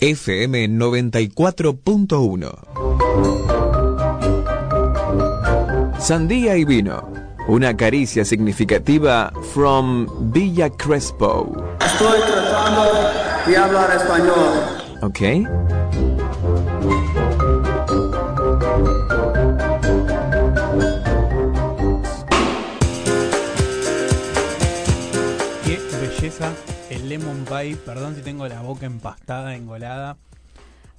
FM 94.1. Sandía y vino. Una caricia significativa from Villa Crespo. Estoy tratando de hablar español. Ok. Perdón si tengo la boca empastada, engolada.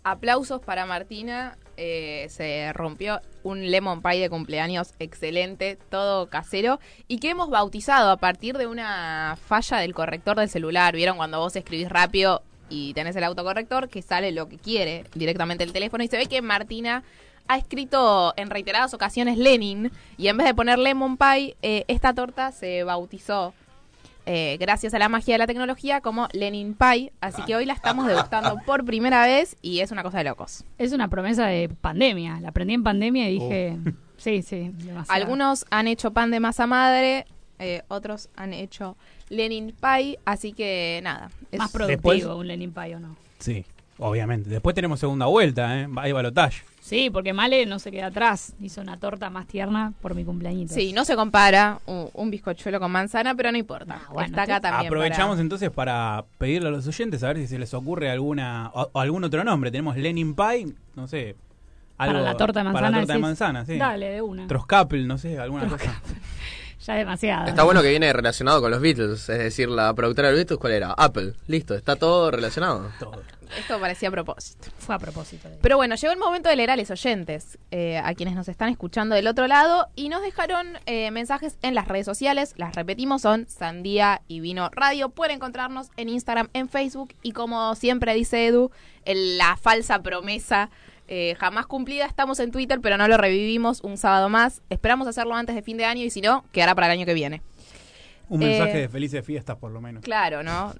Aplausos para Martina. eh, se rompió un lemon pie de cumpleaños excelente, todo casero, y que hemos bautizado a partir de una falla del corrector del celular. ¿Vieron cuando vos escribís rápido y tenés el autocorrector que sale lo que quiere directamente el teléfono? Y se ve que Martina ha escrito en reiteradas ocasiones Lenin, y en vez de poner lemon pie, eh, esta torta se bautizó eh, gracias a la magia de la tecnología, como Lenin Pie. Así que hoy la estamos degustando por primera vez y es una cosa de locos. Es una promesa de pandemia. La aprendí en pandemia y dije, sí, sí, demasiado. Algunos han hecho pan de masa madre, eh, otros han hecho Lenin Pie. Así que nada. es- Más productivo Después- un Lenin Pie o no. Sí, obviamente. Después tenemos segunda vuelta, ¿eh? Hay balotaje. Sí, porque Male no se queda atrás. Hizo una torta más tierna por mi cumpleañito. Sí, no se compara un, un bizcochuelo con manzana, pero no importa. Ah, bueno, Está acá también. Aprovechamos para- entonces para pedirle a los oyentes a ver si se les ocurre alguna o, o algún otro nombre. Tenemos Lenin Pie, no sé. Para la torta de manzana. Para la torta de manzana, sí. Dale, de una. Troscapel, no sé, alguna cosa. Ya demasiado. Está bueno que viene relacionado con los Beatles, es decir, la productora de los Beatles, ¿cuál era? Apple. Listo, está todo relacionado. Todo. Esto parecía a propósito. Fue a propósito. de- Pero bueno, llegó el momento de leer a los oyentes, eh, a quienes nos están escuchando del otro lado, y nos dejaron eh, mensajes en las redes sociales. Las repetimos, son Sandía y Vino Radio. Pueden encontrarnos en Instagram, en Facebook, y como siempre dice Edu, en la falsa promesa eh, jamás cumplida, estamos en Twitter, pero no lo revivimos un sábado más. Esperamos hacerlo antes de fin de año, y si no, quedará para el año que viene. Un Eh, mensaje de felices fiestas, por lo menos. Claro, ¿no?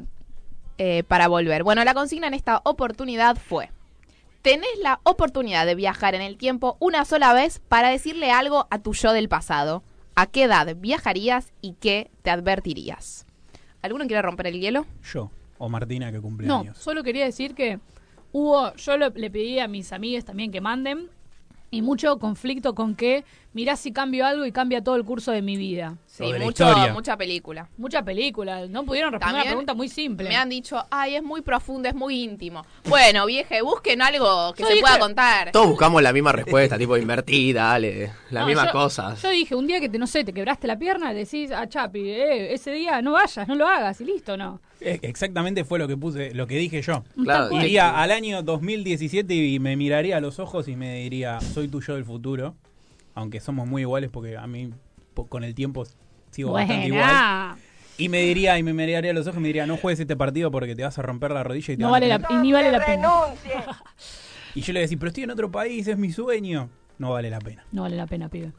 Eh, para volver. Bueno, la consigna en esta oportunidad fue, tenés la oportunidad de viajar en el tiempo una sola vez para decirle algo a tu yo del pasado. ¿A qué edad viajarías y qué te advertirías? ¿Alguno quiere romper el hielo? Yo, o Martina, que cumple No, años. solo quería decir que hubo, yo lo- le pedí a mis amigas también que manden, y mucho conflicto con que mirá si cambio algo y cambia todo el curso de mi vida. Sí, mucho, mucha película. Mucha película, no pudieron responder También una pregunta muy simple. Me han dicho, ay, es muy profundo, es muy íntimo. Bueno, vieje, busquen algo que Yo se dije- pueda contar. Todos buscamos la misma respuesta, tipo invertida, dale, las No, mismas yo- cosas. Yo dije, un día que te, no sé, te quebraste la pierna, decís a Chapi, eh, ese día no vayas, no lo hagas y listo, ¿no? Eh, Exactamente fue lo que puse, lo que dije yo. Claro, Iría al año 2017 y me miraría a los ojos y me diría, soy tu yo del futuro. Aunque somos muy iguales porque a mí po- con el tiempo sigo bastante igual. Y me diría, y me miraría los ojos y me diría, no juegues este partido porque te vas a romper la rodilla y te No van a vale la, tener-". y ni vale la pena. Y yo le decía, pero estoy en otro país, es mi sueño. No vale la pena. No vale la pena, pibe.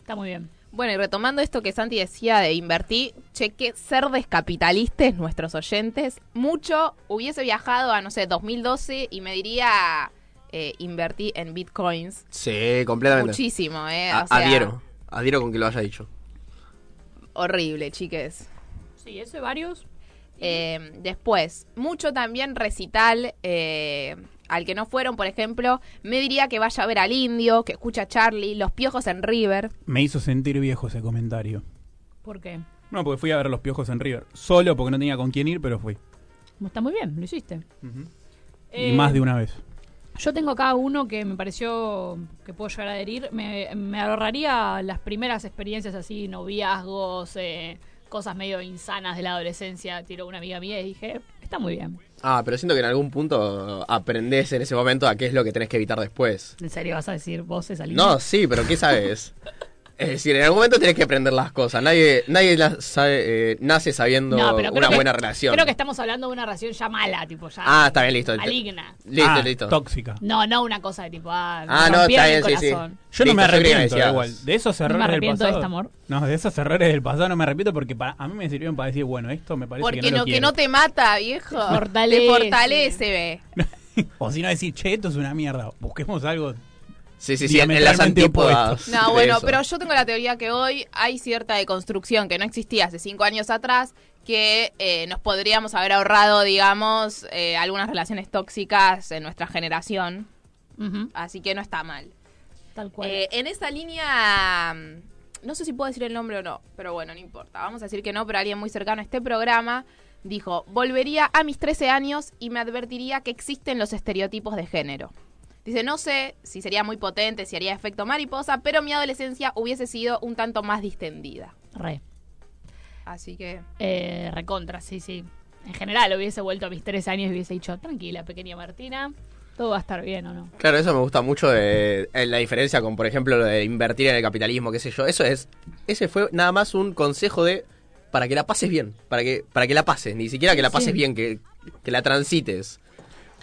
Está muy bien. Bueno, y retomando esto que Santi decía de invertir, cheque ser descapitalistas, nuestros oyentes, mucho hubiese viajado a, no sé, 2012 y me diría, eh, invertí en bitcoins. Sí, completamente. Muchísimo, ¿eh? O sea, adhiero, adhiero con que lo haya dicho. Horrible, chiques. Sí, eso hay varios. Eh, después, mucho también recital eh, al que no fueron, por ejemplo, me diría que vaya a ver al indio, que escucha a Charlie, los piojos en River. Me hizo sentir viejo ese comentario. ¿Por qué? No, porque fui a ver los piojos en River. Solo porque no tenía con quién ir, pero fui. Está muy bien, lo hiciste. y Eh, más de una vez. Yo tengo acá uno que me pareció que puedo llegar a adherir. Me, me ahorraría las primeras experiencias así, noviazgos, eh, cosas medio insanas de la adolescencia. Tiró una amiga mía y dije, está muy bien. Ah, pero siento que en algún punto aprendés en ese momento a qué es lo que tenés que evitar después. ¿En serio vas a decir vos esa línea? No, sí, pero ¿qué sabes? Es decir, en algún momento tenés que aprender las cosas. Nadie, nadie las sabe, eh, nace sabiendo No, una que- buena relación. Creo que estamos hablando de una relación ya mala, tipo ya. Ah, está bien, listo. Maligna. Listo, Ah, listo. Tóxica. No, no una cosa de tipo, ah, Ah, no, está bien, sí, sí. Yo no me yo arrepiento decías- igual. De esos No me errores del arrepiento de este amor. No, de esos errores del pasado no me arrepiento porque para, a mí me sirvieron para decir, bueno, esto me parece Porque que no, no, lo que no te mata, viejo. Fortalece. Te fortalece, ve. o si no decir, che, esto es una mierda. Busquemos algo Sí, sí, sí, en las antípodas. No, bueno, eso. pero yo tengo la teoría que hoy hay cierta deconstrucción que no existía hace cinco años atrás, que eh, nos podríamos haber ahorrado, digamos, eh, algunas relaciones tóxicas en nuestra generación. Así que no está mal. tal cual. Eh, en esa línea, mm, no sé si puedo decir el nombre o no, pero bueno, no importa. Vamos a decir que no, pero alguien muy cercano a este programa dijo, volvería a mis 13 años y me advertiría que existen los estereotipos de género. Dice, no sé si sería muy potente, si haría efecto mariposa, pero mi adolescencia hubiese sido un tanto más distendida. Re. Así que... Eh, recontra, sí, sí. En general, hubiese vuelto a mis tres años y hubiese dicho, tranquila, pequeña Martina, todo va a estar bien o no. Claro, eso me gusta mucho de eh, la diferencia con, por ejemplo, lo de invertir en el capitalismo, qué sé yo. Eso es, ese fue nada más un consejo de para que la pases bien, para que para que la pases, ni siquiera que la pases Sí. bien, que, que la transites.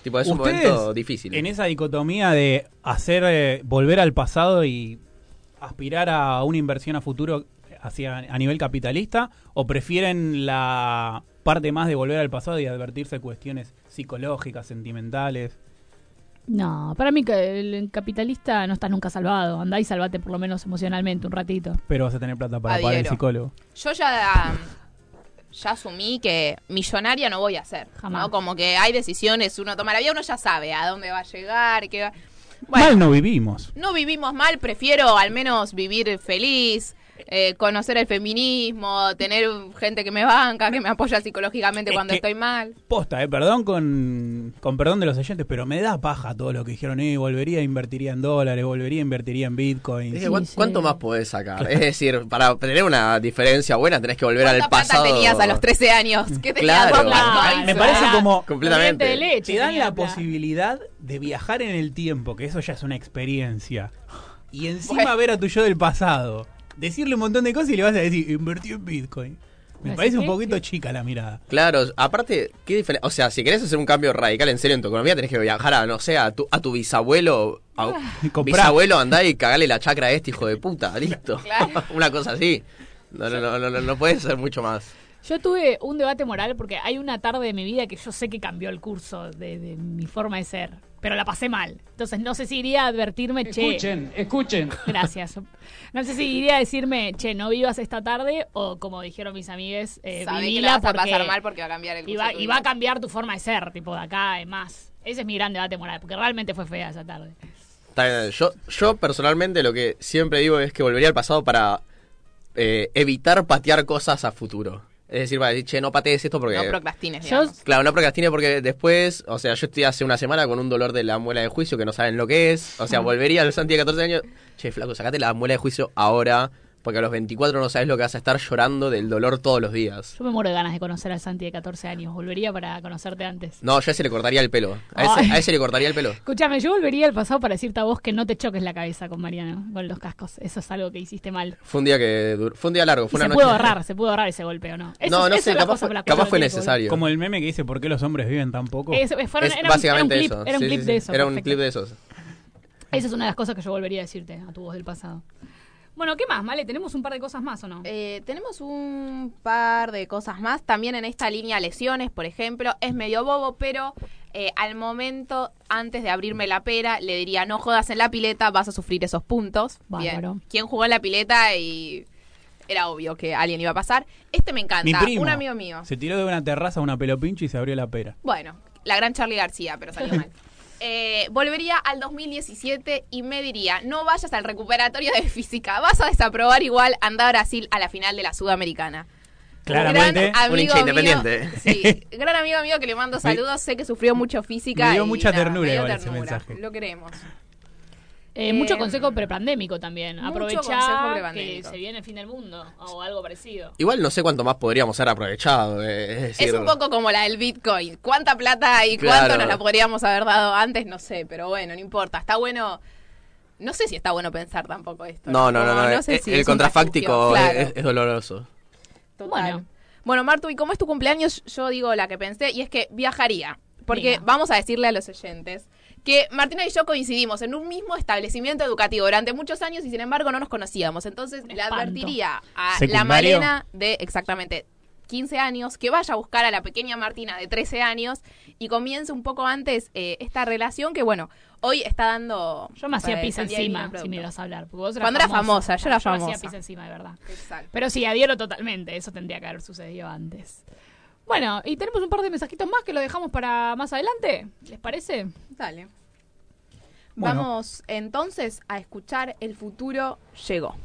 Tipo, es un momento difícil. En esa dicotomía de hacer eh, volver al pasado y aspirar a una inversión a futuro hacia a nivel capitalista o prefieren la parte más de volver al pasado y advertirse cuestiones psicológicas, sentimentales. No, para mí que el capitalista no está nunca salvado. Andá y salvate por lo menos emocionalmente un ratito. Pero vas a tener plata para pagar el Adhiero. psicólogo. Yo ya, ya asumí que millonaria no voy a ser. Jamás. ¿no? Como que hay decisiones, uno toma la vida, uno ya sabe a dónde va a llegar, qué va... Mal no vivimos. no vivimos mal, prefiero al menos vivir feliz, eh, conocer el feminismo, tener gente que me banca, que me apoya psicológicamente Es cuando que- estoy mal. Posta, eh, perdón con, con perdón de los oyentes, pero me da paja todo lo que dijeron. Eh, volvería, invertiría en dólares, volvería, invertiría en bitcoin. Dije, ¿cuán- sí. ¿Cuánto más podés sacar? Es decir, para tener una diferencia buena tenés que volver al ¿Cuánta pasado. tenías a los 13 años? ¿Qué tenías Claro. bitcoins? Me parece como Completamente. de leche te dan la posibilidad de viajar en el tiempo, que eso ya es una experiencia. Y encima Bueno. ver a tu yo del pasado. Decirle un montón de cosas y le vas a decir, invertí en bitcoin. Me ¿Así parece un que? poquito chica la mirada. Claro, aparte, qué diferencia. O sea, si querés hacer un cambio radical en serio en tu economía, tenés que viajar a, no sé, a tu, a tu bisabuelo. A, Comprá. bisabuelo, andá y cagale la chacra a este hijo de puta. Listo. Claro. una cosa así. No, no, no, no, no, no puedes hacer mucho más. Yo tuve un debate moral porque hay una tarde de mi vida que yo sé que cambió el curso de, de mi forma de ser, pero la pasé mal. Entonces no sé si iría a advertirme, che. Escuchen, escuchen. Gracias. No sé si iría a decirme, che, no vivas esta tarde, o como dijeron mis amigues, eh, que la a pasar mal porque va a cambiar el curso y va, y a cambiar tu forma de ser, tipo de acá en más. Ese es mi gran debate moral, porque realmente fue fea esa tarde. Yo, yo personalmente lo que siempre digo es que volvería al pasado para eh, evitar patear cosas a futuro. Es decir, para decir, che, no patees esto porque... No procrastines, digamos. Claro, no procrastine porque después, o sea, yo estoy hace una semana con un dolor de la muela de juicio que no saben lo que es. O sea, volvería al Santi de 14 años. Che, flaco, sacate la muela de juicio ahora. Porque a los 24 no sabes lo que vas a estar llorando del dolor todos los días. Yo me muero de ganas de conocer al Santi de 14 años. Volvería para conocerte antes. No, yo a ese le cortaría el pelo. A ese, a ese le cortaría el pelo. Escúchame, yo volvería al pasado para decirte a vos que no te choques la cabeza con Mariano, con los cascos. Eso es algo que hiciste mal. Fue un día que fue un día largo, Y fue se una pudo noche. ahorrar, se pudo ahorrar ese golpe o no. Eso- no, no sé, capaz, cosa fue, capaz fue que necesario. Como el meme que dice, ¿por qué los hombres viven tan poco? Es, fueron- Es era, un- básicamente era un clip, eso. Era un Sí, clip sí, de eso. Era un clip de esos. Esa es una de las cosas que yo volvería a decirte a tu voz del pasado. Bueno, ¿qué más, Male? ¿Tenemos un par de cosas más o no? Eh, tenemos un par de cosas más. También en esta línea lesiones, por ejemplo. Es medio bobo, pero eh, al momento, antes de abrirme la pera, le diría, no jodas en la pileta, vas a sufrir esos puntos. Bárbaro. Bien. ¿Quién jugó en la pileta? Y era obvio que alguien iba a pasar. Este me encanta. Mi primo. Un amigo mío. Se tiró de una terraza a una pelopincho y se abrió la pera. Bueno, la gran Charlie García, pero salió mal. Eh, volvería al 2017 y me diría, no vayas al recuperatorio de física, vas a desaprobar igual, anda a Brasil a la final de la Sudamericana. Claramente, Gran un hincha amigo mío- independiente. sí, gran amigo mío que le mando saludos, sé que sufrió mucho física. me dio y mucha nada, ternura me dio igual ese mensaje. Lo queremos. Eh, eh, mucho consejo prepandémico también. consejo que se viene el fin del mundo o algo parecido. Igual no sé cuánto más podríamos haber aprovechado. eh, Es, decir, Es un poco como la del Bitcoin. ¿Cuánta plata y Claro. cuánto nos la podríamos haber dado antes? No sé, pero bueno, no importa. Está bueno. No sé si está bueno pensar tampoco esto. No, no, no, no. sé eh, si el contrafáctico es, Claro. es- es doloroso. Total. Bueno. Bueno. Martu, y como es tu cumpleaños, yo digo la que pensé, y es que viajaría. Porque vamos a decirle a los oyentes que Martina y yo coincidimos en un mismo establecimiento educativo durante muchos años y sin embargo no nos conocíamos. Entonces le advertiría a la. Malena de exactamente 15 años, que vaya a buscar a la pequeña Martina de 13 años y comience un poco antes eh, esta relación que, bueno, hoy está dando... Yo me hacía pis encima si me ibas a hablar. porque vos eras Cuando era famosa, yo era me hacía famosa. pis encima, de verdad. Exacto. Pero sí, adhiero totalmente. Eso tendría que haber sucedido antes. Bueno, y tenemos un par de mensajitos más que lo dejamos para más adelante. ¿Les parece? Dale. Bueno. Vamos entonces a escuchar El futuro llegó.